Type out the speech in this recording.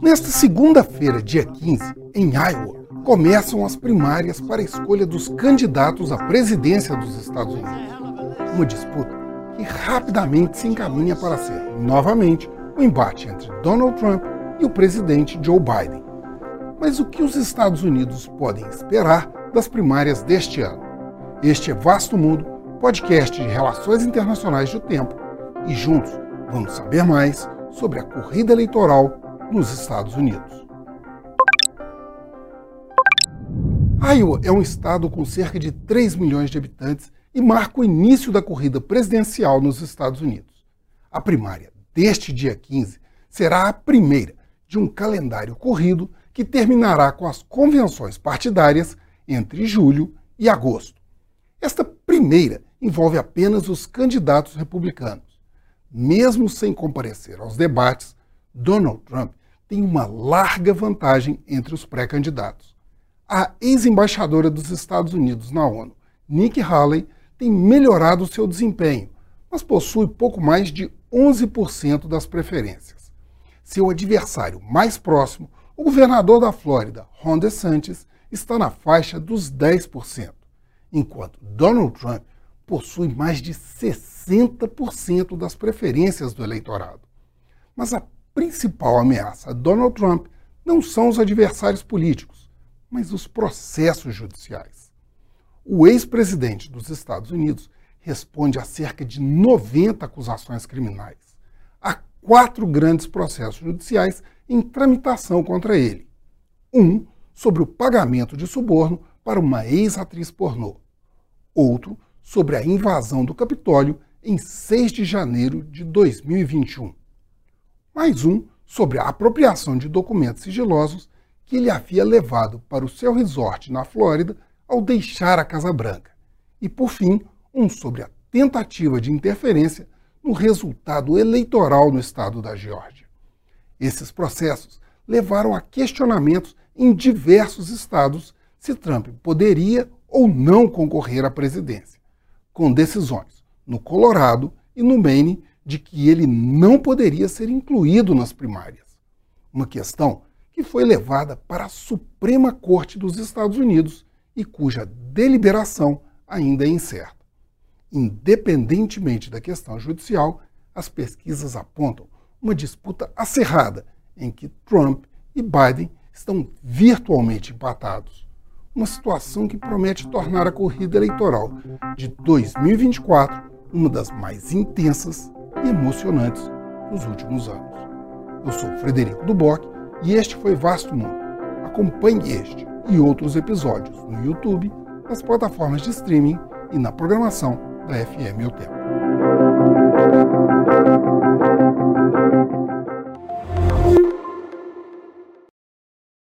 Nesta segunda-feira, dia 15, em Iowa, começam as primárias para a escolha dos candidatos à presidência dos Estados Unidos. Uma disputa que rapidamente se encaminha para ser, novamente, o um embate entre Donald Trump e o presidente Joe Biden. Mas o que os Estados Unidos podem esperar das primárias deste ano? Este é Vasto Mundo, podcast de relações internacionais do tempo, e juntos vamos saber mais sobre a corrida eleitoral nos Estados Unidos. Iowa é um estado com cerca de 3 milhões de habitantes e marca o início da corrida presidencial nos Estados Unidos. A primária deste dia 15 será a primeira de um calendário corrido que terminará com as convenções partidárias entre julho e agosto. Esta primeira envolve apenas os candidatos republicanos. Mesmo sem comparecer aos debates, Donald Trump tem uma larga vantagem entre os pré-candidatos. A ex-embaixadora dos Estados Unidos na ONU, Nikki Haley, tem melhorado seu desempenho, mas possui pouco mais de 11% das preferências. Seu adversário mais próximo, o governador da Flórida, Ron DeSantis, está na faixa dos 10%, enquanto Donald Trump possui mais de 60% das preferências do eleitorado. Mas a principal ameaça a Donald Trump não são os adversários políticos, mas os processos judiciais. O ex-presidente dos Estados Unidos responde a cerca de 90 acusações criminais. Há quatro grandes processos judiciais em tramitação contra ele. Um sobre o pagamento de suborno para uma ex-atriz pornô. Outro sobre a invasão do Capitólio em 6 de janeiro de 2021. Mais um sobre a apropriação de documentos sigilosos que ele havia levado para o seu resort na Flórida ao deixar a Casa Branca. E, por fim, um sobre a tentativa de interferência no resultado eleitoral no estado da Geórgia. Esses processos levaram a questionamentos em diversos estados se Trump poderia ou não concorrer à presidência, com decisões no Colorado e no Maine de que ele não poderia ser incluído nas primárias. Uma questão que foi levada para a Suprema Corte dos Estados Unidos e cuja deliberação ainda é incerta. Independentemente da questão judicial, as pesquisas apontam uma disputa acirrada em que Trump e Biden estão virtualmente empatados. Uma situação que promete tornar a corrida eleitoral de 2024 uma das mais intensas e emocionantes dos últimos anos. Eu sou Frederico Duboc e este foi Vasto Mundo. Acompanhe este e outros episódios no YouTube, nas plataformas de streaming e na programação da FM Tempo.